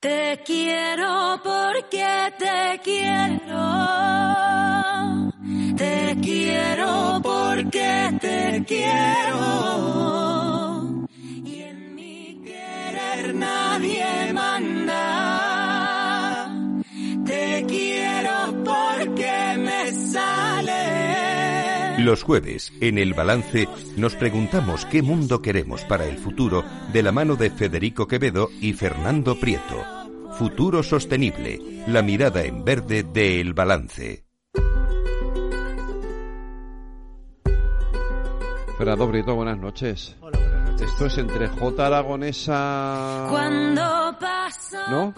Te quiero porque te quiero. Te quiero porque te quiero. Y en mi querer nadie manda. Los jueves, en el balance, nos preguntamos qué mundo queremos para el futuro de la mano de Federico Quevedo y Fernando Prieto. Futuro sostenible, la mirada en verde de El Balance. Fernando Prieto, buenas noches. Hola, buenas noches. Esto es entre J aragonesa... Cuando paso ¿No?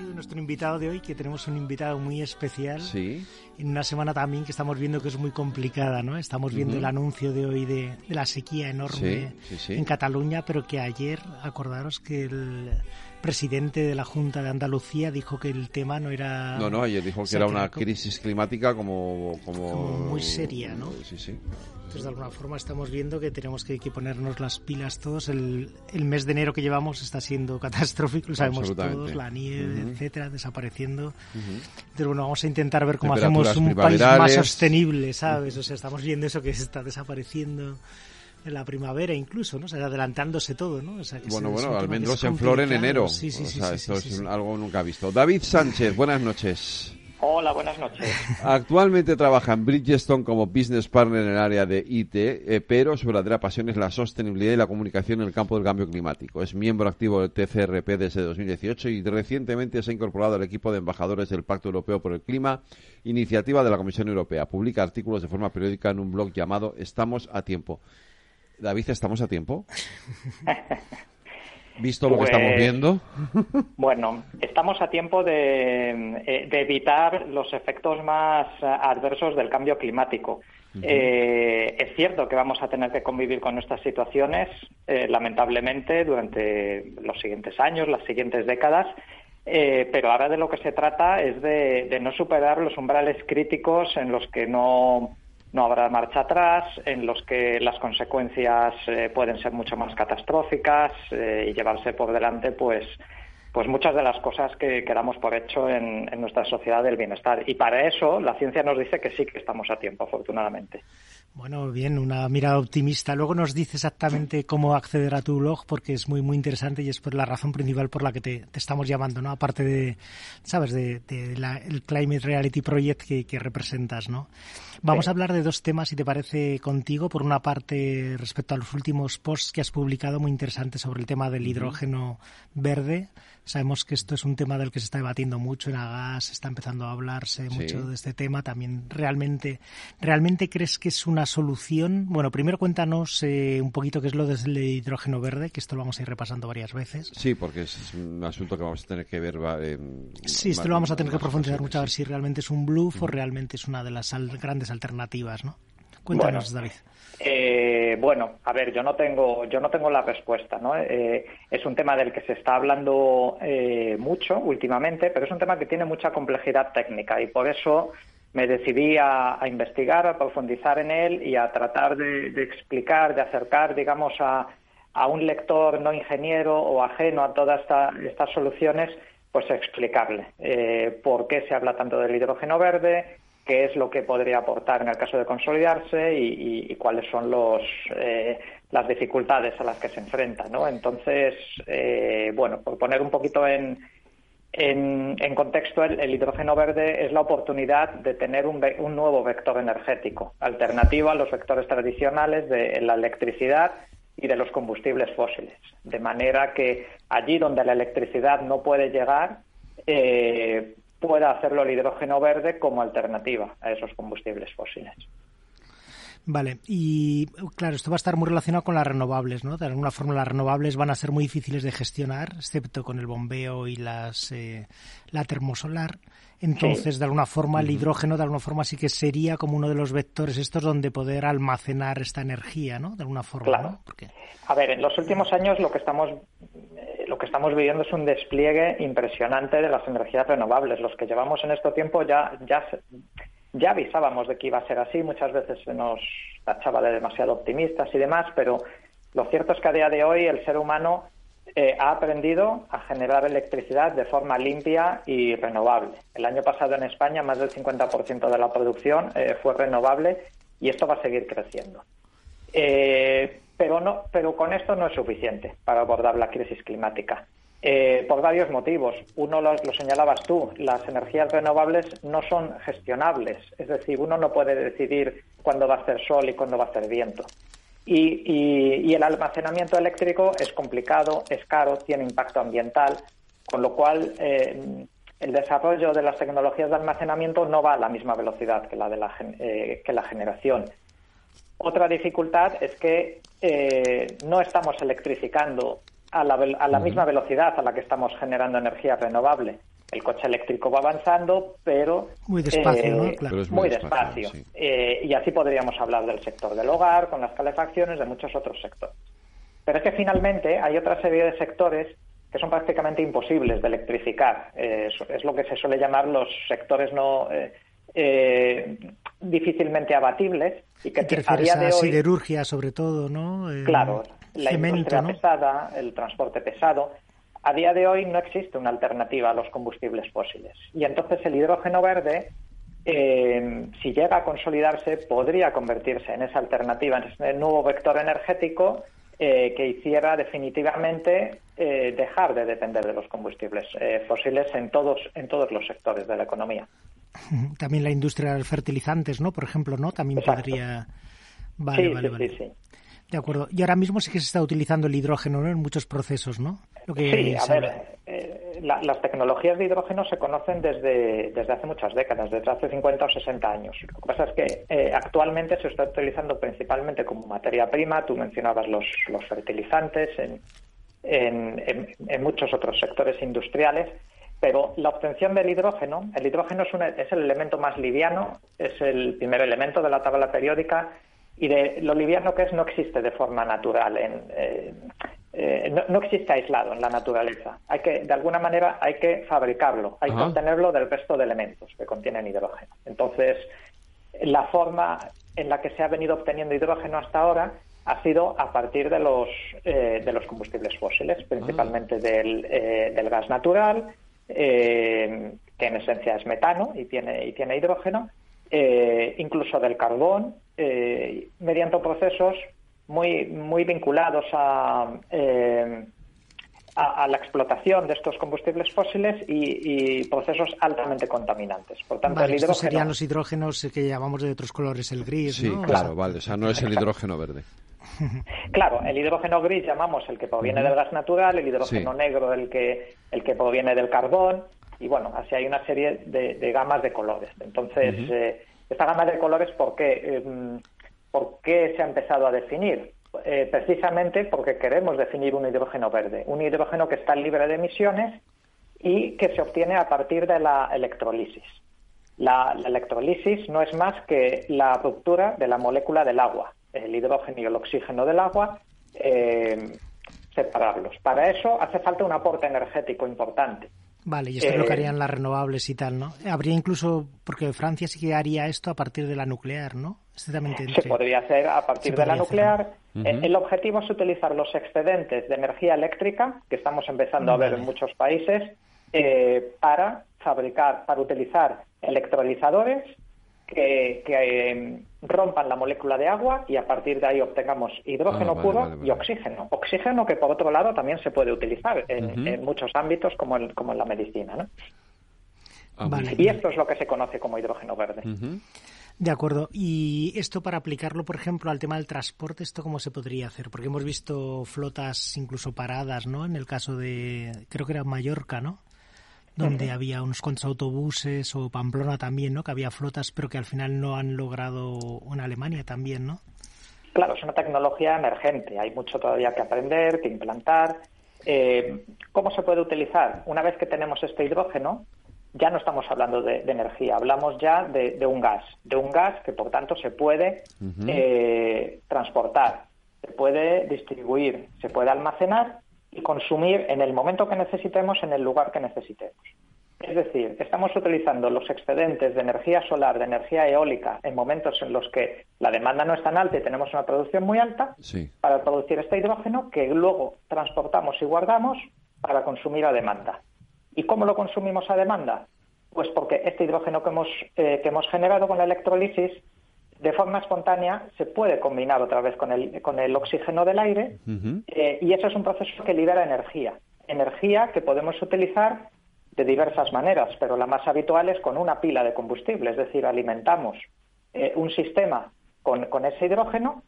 Elegido nuestro invitado de hoy, que tenemos un invitado muy especial. Sí. En una semana también que estamos viendo que es muy complicada, ¿no? Estamos viendo el anuncio de hoy de, de la sequía enorme sí, sí. en Cataluña, pero que ayer, acordaros que el presidente de la Junta de Andalucía dijo que el tema no era... No, no, ayer dijo que era una crisis climática como... Como, Como muy seria, ¿no? Sí, sí. Entonces, de alguna forma estamos viendo que tenemos que, que ponernos las pilas todos. El, el mes de enero que llevamos está siendo catastrófico, lo sabemos todos, la nieve, etcétera, desapareciendo. Entonces, bueno, vamos a intentar ver cómo hacemos un país más sostenible, ¿sabes? O sea, estamos viendo eso que está desapareciendo en la primavera incluso, ¿no? O sea, adelantándose todo, ¿no? O sea, que Bueno, bueno, almendros en flor en enero. Sí, sí, O sea, sí, esto sí, es sí. algo nunca visto. David Sánchez, buenas noches. Hola, buenas noches. Actualmente trabaja en Bridgestone como business partner en el área de IT, eh, pero su verdadera pasión es la sostenibilidad y la comunicación en el campo del cambio climático. Es miembro activo del TCRP desde 2018 y recientemente se ha incorporado al equipo de embajadores del Pacto Europeo por el Clima, iniciativa de la Comisión Europea. Publica artículos de forma periódica en un blog llamado Estamos a tiempo. David, ¿estamos a tiempo? ¿Visto lo que Pues- estamos viendo? Bueno, estamos a tiempo de, eh, de evitar los efectos más adversos del cambio climático. Eh, es cierto que vamos a tener que convivir con estas situaciones, eh, lamentablemente, durante los siguientes años, las siguientes décadas, eh, pero ahora de lo que se trata es de, de no superar los umbrales críticos en los que no, no habrá marcha atrás, en los que las consecuencias eh, pueden ser mucho más catastróficas eh, y llevarse por delante, pues, pues muchas de las cosas que, que damos por hecho en, en nuestra sociedad del bienestar. Y para eso la ciencia nos dice que sí que estamos a tiempo, afortunadamente. Bueno, bien, una mirada optimista. Luego nos dice exactamente cómo acceder a tu blog, porque es muy, muy interesante y es por la razón principal por la que te, estamos llamando, ¿no? Aparte de, ¿sabes?, de, de Climate Reality Project que, que representas, ¿no? Vamos a hablar de dos temas, si te parece, contigo. Por una parte, respecto a los últimos posts que has publicado, muy interesantes sobre el tema del hidrógeno verde. Sabemos que esto es un tema del que se está debatiendo mucho en Agas, se está empezando a hablarse Sí. mucho de este tema. También, ¿realmente, ¿realmente crees que es una solución? Bueno, primero cuéntanos eh, un poquito qué es lo del hidrógeno verde, que esto lo vamos a ir repasando varias veces. Sí, porque es un asunto que vamos a tener que ver. Sí, esto lo vamos a tener que profundizar mucho a ver si realmente es un bluff o realmente es una de las al- alternativas, ¿no? Cuéntanos, Bueno. David. Eh, bueno, a ver, yo no tengo, yo no tengo la respuesta, ¿no? Eh, es un tema del que se está hablando eh, mucho últimamente, pero es un tema que tiene mucha complejidad técnica y por eso me decidí a, a investigar, a profundizar en él y a tratar de, de explicar, de acercar, digamos, a, a un lector no ingeniero o ajeno a todas esta- estas soluciones, pues explicarle eh, por qué se habla tanto del hidrógeno verde, qué es lo que podría aportar en el caso de consolidarse y, cuáles son los, eh, las dificultades a las que se enfrenta. ¿no? Entonces, eh, bueno, por poner un poquito en, en, contexto, el, hidrógeno verde es la oportunidad de tener un, un nuevo vector energético, alternativo a los vectores tradicionales de la electricidad y de los combustibles fósiles. De manera que allí donde la electricidad no puede llegar, eh, pueda hacerlo el hidrógeno verde como alternativa a esos combustibles fósiles. Vale, y claro, esto va a estar muy relacionado con las renovables, ¿no? De alguna forma las renovables van a ser muy difíciles de gestionar, excepto con el bombeo y las eh, la termosolar. Entonces, de alguna forma, el hidrógeno, de alguna forma, sí que sería como uno de los vectores estos donde poder almacenar esta energía, ¿no? De alguna forma, Claro. ¿no? Porque, A ver, en los últimos años lo que estamos que estamos viviendo es un despliegue impresionante de las energías renovables. Los que llevamos en este tiempo ya ya ya avisábamos de que iba a ser así. Muchas veces se nos tachaba de demasiado optimistas y demás, pero lo cierto es que a día de hoy el ser humano eh, ha aprendido a generar electricidad de forma limpia y renovable. El año pasado en España más del 50% de la producción eh, fue renovable y esto va a seguir creciendo. Eh, pero, no, pero con esto no es suficiente para abordar la crisis climática. por varios motivos. Uno lo, señalabas tú, las energías renovables no son gestionables, es decir, uno no puede decidir cuándo va a hacer sol y cuándo va a hacer viento. Y, el almacenamiento eléctrico es complicado, es caro, tiene impacto ambiental, con lo cual eh, el desarrollo de las tecnologías de almacenamiento no va a la misma velocidad que la de eh, que la generación. Otra dificultad es que eh, no estamos electrificando a la, a la misma velocidad a la que estamos generando energía renovable el coche eléctrico va avanzando, pero muy despacio, eh, muy, despacio. Eh, y así podríamos hablar del sector del hogar, con las calefacciones, de muchos otros sectores. Pero es que finalmente hay otra serie de sectores que son prácticamente imposibles de electrificar. Eh, es lo que se suele llamar los sectores no difícilmente abatibles y que a día de hoy siderurgia sobre todo, ¿no? claro, la industria pesada, el transporte pesado a día de hoy no existe una alternativa a los combustibles fósiles. Y entonces el hidrógeno verde, eh, si llega a consolidarse, podría convertirse en esa alternativa, en ese nuevo vector energético eh, que hiciera definitivamente eh, dejar de depender de los combustibles fósiles en todos, en todos los sectores de la economía. También la industria de los fertilizantes, ¿no? Por ejemplo, ¿no? También podría... Vale, vale, vale. Sí, de acuerdo. Y ahora mismo sí que se está utilizando el hidrógeno en muchos procesos, ¿no? sí, a ver, eh, las tecnologías de hidrógeno se conocen desde, desde hace muchas décadas, desde hace 50 o 60 años. Lo que pasa es que eh, actualmente se está utilizando principalmente como materia prima, tú mencionabas los, los fertilizantes, en, en, en, muchos otros sectores industriales, pero la obtención del hidrógeno, el hidrógeno es, es el elemento más liviano, es el primer elemento de la tabla periódica y de lo liviano que es no existe de forma natural en, eh, eh, no, existe aislado en la naturaleza. Hay que de alguna manera hay que fabricarlo hay que obtenerlo del resto de elementos que contienen hidrógeno. Entonces la forma en la que se ha venido obteniendo hidrógeno hasta ahora ha sido a partir de los eh, de los combustibles fósiles principalmente ah. del, del, gas natural que en esencia es metano y tiene y tiene hidrógeno incluso del carbón eh, mediante procesos muy, muy vinculados eh, a, a, la explotación de estos combustibles fósiles y, procesos altamente contaminantes. Por tanto, el hidrógeno... serían los hidrógenos que llamamos de otros colores, el gris, Sí, claro, vale, o sea, no es el hidrógeno verde. Claro, el hidrógeno gris llamamos el que proviene del gas natural, el hidrógeno negro el que, el que proviene del carbón, y bueno, así hay una serie de, gamas de colores. Entonces, esta gama de colores, ¿por qué, em, ¿por qué se ha empezado a definir? Eh, precisamente porque queremos definir un hidrógeno verde, un hidrógeno que está libre de emisiones y que se obtiene a partir de la electrolisis. La, electrolisis no es más que la ruptura de la molécula del agua, el hidrógeno y el oxígeno del agua, em, separarlos. Para eso hace falta un aporte energético importante. Vale, y esto es lo que eh, harían las renovables y tal, ¿no? Habría incluso, porque Francia sí que haría esto a partir de la nuclear, ¿no? Se podría hacer a partir de la nuclear. Eh, el objetivo es utilizar los excedentes de energía eléctrica, que estamos empezando a ver en muchos países, eh, para fabricar, para utilizar electrolizadores que, eh, rompan la molécula de agua y a partir de ahí obtengamos hidrógeno ah, puro y oxígeno. Oxígeno que por otro lado también se puede utilizar en, muchos ámbitos como en, como en la medicina. ¿no? Ah, y esto es lo que se conoce como hidrógeno verde. De acuerdo. Y esto para aplicarlo, por ejemplo, al tema del transporte, ¿esto cómo se podría hacer? Porque hemos visto flotas incluso paradas, ¿no? En el caso de, creo que era Mallorca, ¿no? Donde había unos cuantos autobuses o Pamplona también, ¿no? Que había flotas, pero que al final no han logrado en Alemania también, ¿no? Claro, es una tecnología emergente. Hay mucho todavía que aprender, que implantar. Eh, ¿Cómo se puede utilizar? Una vez que tenemos este hidrógeno, ya no estamos hablando de, energía, hablamos ya de, un gas, de un gas que por tanto se puede eh, transportar, se puede distribuir, se puede almacenar y consumir en el momento que necesitemos, en el lugar que necesitemos. Es decir, estamos utilizando los excedentes de energía solar, de energía eólica, en momentos en los que la demanda no es tan alta y tenemos una producción muy alta, para producir este hidrógeno que luego transportamos y guardamos para consumir a demanda. ¿Y cómo lo consumimos a demanda? Pues porque este hidrógeno que hemos, eh, que hemos generado con la electrolisis, de forma espontánea, se puede combinar otra vez con el, con el oxígeno del aire eh, y eso es un proceso que libera energía. Energía que podemos utilizar de diversas maneras, pero la más habitual es con una pila de combustible, es decir, alimentamos eh, un sistema con, con ese hidrógeno,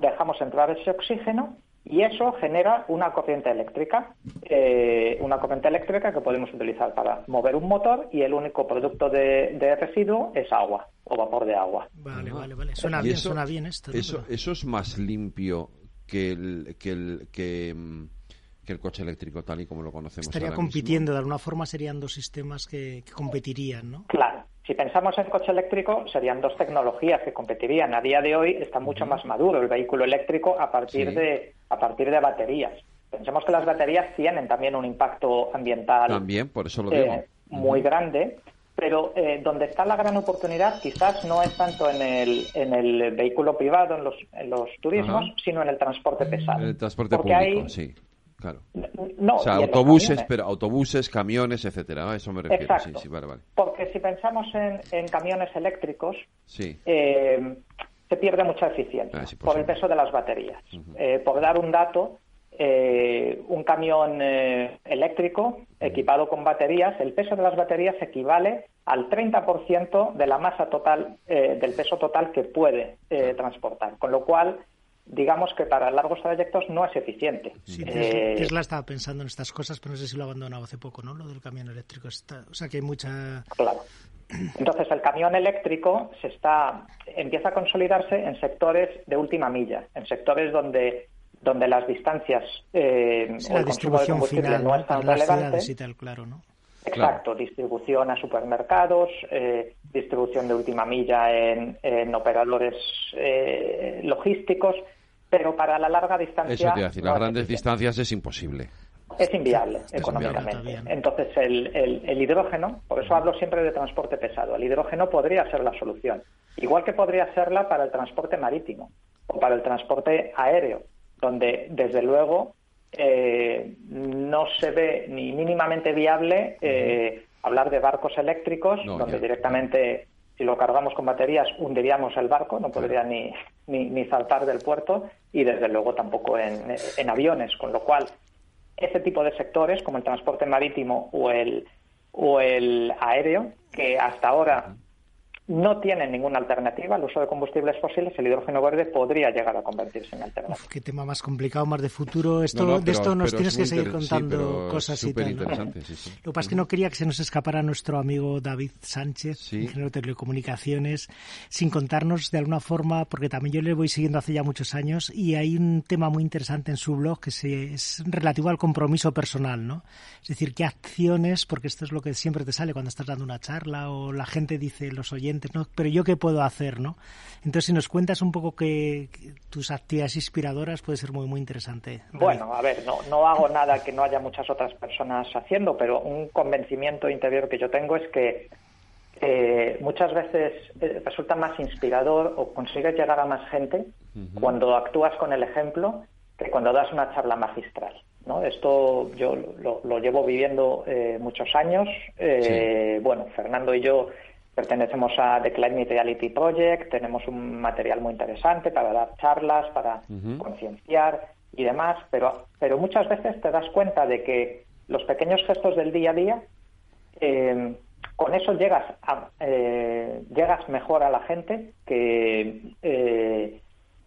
dejamos entrar ese oxígeno y eso genera una corriente eléctrica, eh, una corriente eléctrica que podemos utilizar para mover un motor y el único producto de, residuo es agua o vapor de agua. Vale, vale, vale. Suena bien, suena bien esto. Eso, eso es más limpio que el, que el, que, mm, el coche eléctrico tal y como lo conocemos. Estaría compitiendo, de alguna forma serían dos sistemas que, que competirían, ¿no? Claro, si pensamos en coche eléctrico, serían dos tecnologías que competirían. A día de hoy está mucho más maduro el vehículo eléctrico a partir, de, a partir de baterías. Pensemos que las baterías tienen también un impacto ambiental también, por eso lo digo. Eh, muy grande, pero eh, donde está la gran oportunidad quizás no es tanto en el, en el vehículo privado, en los, en los turismos, sino en el transporte pesado. El transporte público, sí. Claro. No, o sea, autobuses, pero autobuses, camiones, etcétera. A eso me refiero. Exacto. Sí, vale, vale. Porque si pensamos en, camiones eléctricos, sí. Eh, se pierde mucha eficiencia ah, por el peso de las baterías. Eh, por dar un dato, eh, un camión eléctrico equipado con baterías, el peso de las baterías equivale al 30% de la masa total, del peso total que puede transportar. Con lo cual, digamos que para largos trayectos no es eficiente. Sí, eh, Tesla estaba pensando en estas cosas, pero no sé si lo ha abandonado hace poco, ¿no? Lo del camión eléctrico. Está, o sea que hay mucha... Claro. Entonces el camión eléctrico se está empieza a consolidarse en sectores de última milla, en sectores donde donde las distancias eh, o el consumo de combustible no es tan relevante. claro, ¿no? Exacto, distribución a supermercados, eh, distribución de última milla en, en operadores eh, logísticos pero para la larga distancia... Eso te decir, las grandes distancias es imposible. Es inviable económicamente. Entonces, el, el, hidrógeno, por eso hablo siempre de transporte pesado, el hidrógeno podría ser la solución. Igual que podría serla para el transporte marítimo o para el transporte aéreo, donde, desde luego, eh, no se ve ni mínimamente viable eh, hablar de barcos eléctricos, donde directamente si lo cargamos con baterías, hundiríamos el barco, no podría ni, ni, saltar del puerto y desde luego tampoco en, en, aviones, con lo cual ese tipo de sectores como el transporte marítimo o el, o el aéreo, que hasta ahora no tienen ninguna alternativa al uso de combustibles fósiles, el hidrógeno verde podría llegar a convertirse en alternativa. qué tema más complicado, más de futuro. Esto, de esto nos tienes que seguir contando cosas y tal. Lo que pasa es que no quería que se nos escapara nuestro amigo David Sánchez, ingeniero de telecomunicaciones, sin contarnos de alguna forma, porque también yo le voy siguiendo hace ya muchos años y hay un tema muy interesante en su blog que se, es relativo al compromiso personal, ¿no? Es decir, qué acciones, porque esto es lo que siempre te sale cuando estás dando una charla o la gente dice, los oyentes, pero yo qué puedo hacer, ¿no? Entonces, si nos cuentas un poco que, tus actividades inspiradoras puede ser muy, muy interesante. Bueno, a ver, no, no hago nada que no haya muchas otras personas haciendo, pero un convencimiento interior que yo tengo es que eh, muchas veces eh, resulta más inspirador o consigues llegar a más gente cuando actúas con el ejemplo que cuando das una charla magistral. ¿no? Esto yo lo, llevo viviendo eh, muchos años. Bueno, Fernando y yo Pertenecemos a The Climate Reality Project, tenemos un material muy interesante para dar charlas, para concienciar y demás, pero, pero muchas veces te das cuenta de que los pequeños gestos del día a día, eh, con eso llegas, a, eh, llegas mejor a la gente que eh,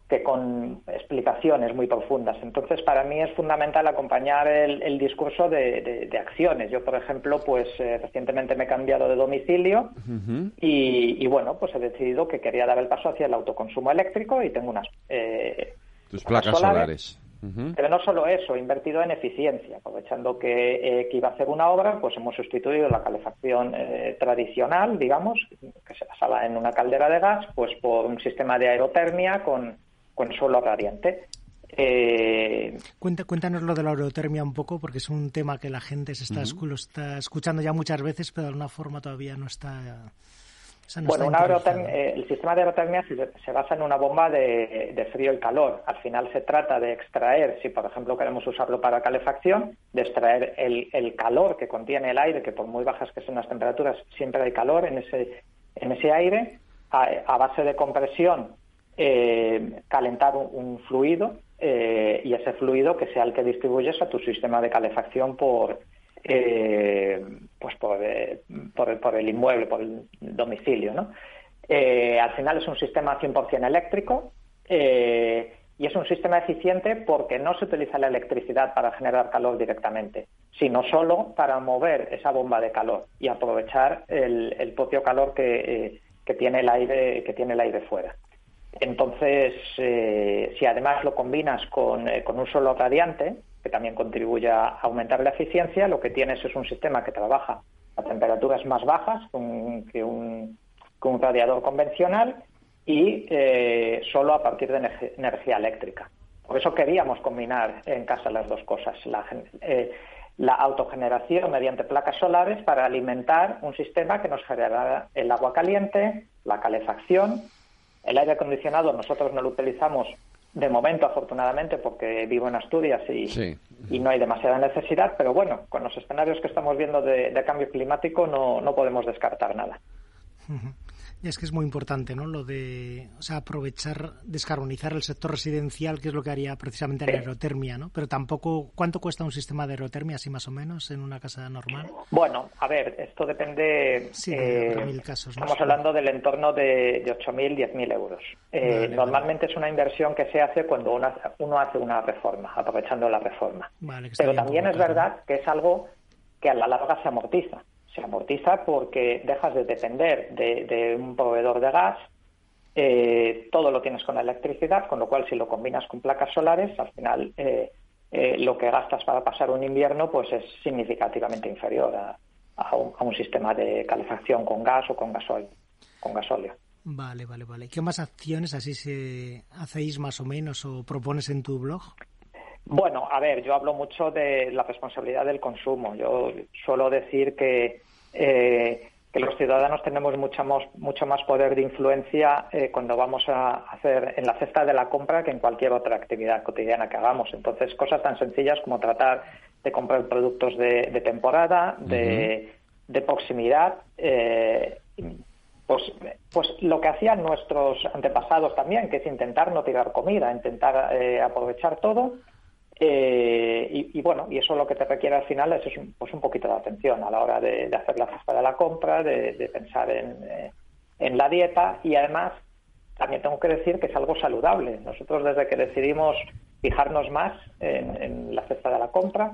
que con explicaciones muy profundas. Entonces, para mí es fundamental acompañar el, discurso de, acciones. Yo, por ejemplo, pues eh, recientemente me he cambiado de domicilio y, bueno, pues he decidido que quería dar el paso hacia el autoconsumo eléctrico y tengo unas... Eh, Tus placas solares. Pero no solo eso, he invertido en eficiencia. Aprovechando que, eh, que, iba a hacer una obra, pues hemos sustituido la calefacción tradicional, digamos, que se basaba en una caldera de gas, pues por un sistema de aerotermia con con suelo radiante. Eh, cuéntanos lo de la aerotermia un poco, porque es un tema que la gente se está, escu- lo está escuchando ya muchas veces, pero de alguna forma todavía no está. o sea, no Bueno, está una eh, el sistema de aerotermia se, se basa en una bomba de, de frío y calor. Al final se trata de extraer, si por ejemplo queremos usarlo para calefacción, de extraer el, el calor que contiene el aire, que por muy bajas que sean las temperaturas, siempre hay calor en ese, en ese aire, a, a base de compresión, eh, calentar un, fluido eh, y ese fluido que sea el que distribuyes a tu sistema de calefacción por, eh, pues por, eh, por, el- por el inmueble, por el domicilio, ¿no? Eh, al final es un sistema 100% eléctrico y es un sistema eficiente porque no se utiliza la electricidad para generar calor directamente, sino solo para mover esa bomba de calor y aprovechar el, propio calor que, que tiene el aire que tiene el aire fuera. Entonces, eh, si además lo combinas con, eh, con un solo radiante, que también contribuye a aumentar la eficiencia, lo que tienes es un sistema que trabaja a temperaturas más bajas que un, que un, radiador convencional y eh, solo a partir de energía eléctrica. Por eso queríamos combinar en casa las dos cosas, la, eh, la autogeneración mediante placas solares para alimentar un sistema que nos generara el agua caliente, la calefacción, el aire acondicionado nosotros no lo utilizamos de momento, afortunadamente, porque vivo en Asturias y, Sí. y no hay demasiada necesidad, pero bueno, con los escenarios que estamos viendo de, de cambio climático no, no podemos descartar nada. Es que es muy importante, ¿no? Lo de, o sea, aprovechar, descarbonizar el sector residencial, que es lo que haría precisamente la aerotermia, ¿no? Pero tampoco, ¿cuánto cuesta un sistema de aerotermia, así más o menos, en una casa normal? Bueno, a ver, esto depende. Sí, eh, mil casos, ¿no? estamos hablando del entorno de, de 8.000, 10.000 euros. Eh, Vale, normalmente es una inversión que se hace cuando uno hace, uno hace una reforma, aprovechando la reforma. Vale, Pero también es verdad que es algo que a la larga se amortiza. Se amortiza porque dejas de depender de, un proveedor de gas, eh, todo lo tienes con la electricidad, con lo cual si lo combinas con placas solares, al final eh, eh, lo que gastas para pasar un invierno pues es significativamente inferior a, a un sistema de calefacción con gas o con gasóleo. Con gasóleo. Vale, vale, vale. ¿Qué más acciones así se hacéis más o menos o propones en tu blog? Bueno, a ver, yo hablo mucho de la responsabilidad del consumo. Yo suelo decir que, eh, que los ciudadanos tenemos mucho más, mucho más poder de influencia eh, cuando vamos a hacer en la cesta de la compra que en cualquier otra actividad cotidiana que hagamos. Entonces, cosas tan sencillas como tratar de comprar productos de, de temporada, de, de proximidad. eh, pues, pues lo que hacían nuestros antepasados también, que es intentar no tirar comida, intentar eh, aprovechar todo. Eh, y, y, bueno, y eso lo que te requiere al final es, es un, pues un poquito de atención a la hora de, hacer la cesta de la compra, de, pensar en, eh, en la dieta y además también tengo que decir que es algo saludable. Nosotros desde que decidimos fijarnos más en, la cesta de la compra.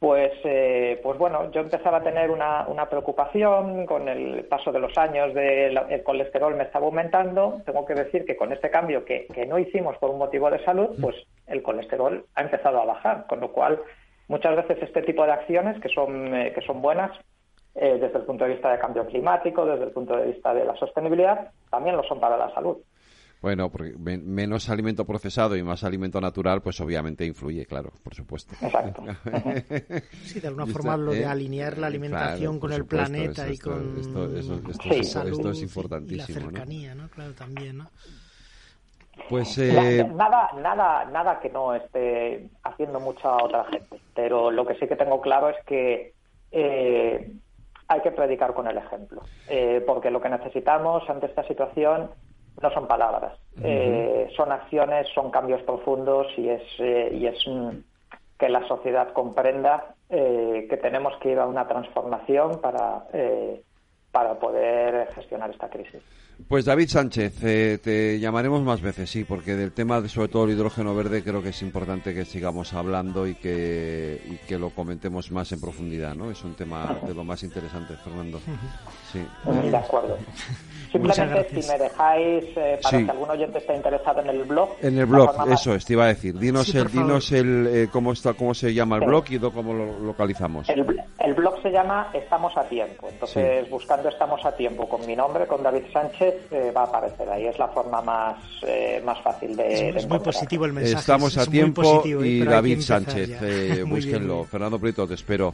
Pues, eh, pues bueno, yo empezaba a tener una, una preocupación con el paso de los años, de la- el colesterol me estaba aumentando. Tengo que decir que con este cambio que, que no hicimos por un motivo de salud, pues el colesterol ha empezado a bajar, con lo cual muchas veces este tipo de acciones que son, eh, que son buenas eh, desde el punto de vista de cambio climático, desde el punto de vista de la sostenibilidad, también lo son para la salud. Bueno, porque men- menos alimento procesado y más alimento natural, pues obviamente influye, claro, por supuesto. Exacto. Sí, de alguna forma lo de ¿eh? alinear la alimentación Claro, con el supuesto, planeta eso- y esto- con esto- eso- esto Sí. es- salud esto es y- y la importantísimo, ¿no? cercanía, ¿no? Claro, también, ¿no? Pues eh, Nada, nada, nada que no esté haciendo mucha otra gente. Pero lo que sí que tengo claro es que eh, hay que predicar con el ejemplo. Eh, porque lo que necesitamos ante esta situación no son palabras, Eh, son acciones, son cambios profundos y es, eh, y es mm, que la sociedad comprenda eh, que tenemos que ir a una transformación para, eh, para poder gestionar esta crisis. Pues David Sánchez, eh, te llamaremos más veces, sí, porque del tema, de, sobre todo el hidrógeno verde, creo que es importante que sigamos hablando y que, y que lo comentemos más en profundidad, ¿no? Es un tema de lo más interesante, Fernando. Sí. De acuerdo. Simplemente, si me dejáis, eh, para Sí. que algún oyente esté interesado en el blog. En el blog, eso es, te iba a decir. Dinos, Sí, el, dinos el, eh, cómo, está, cómo se llama el Sí. blog y cómo lo localizamos. El, el blog se llama Estamos a tiempo. Entonces, buscando buscando Estamos a tiempo con mi nombre, con David Sánchez, eh, va a aparecer ahí. Es la forma más, eh, más fácil de. Es, muy positivo el mensaje. Estamos a tiempo positivo, y David Sánchez. búsquenlo. Fernando Prieto, te espero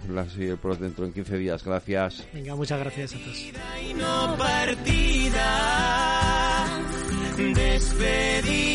dentro en 15 días. Gracias. Venga, muchas gracias a todos. despedida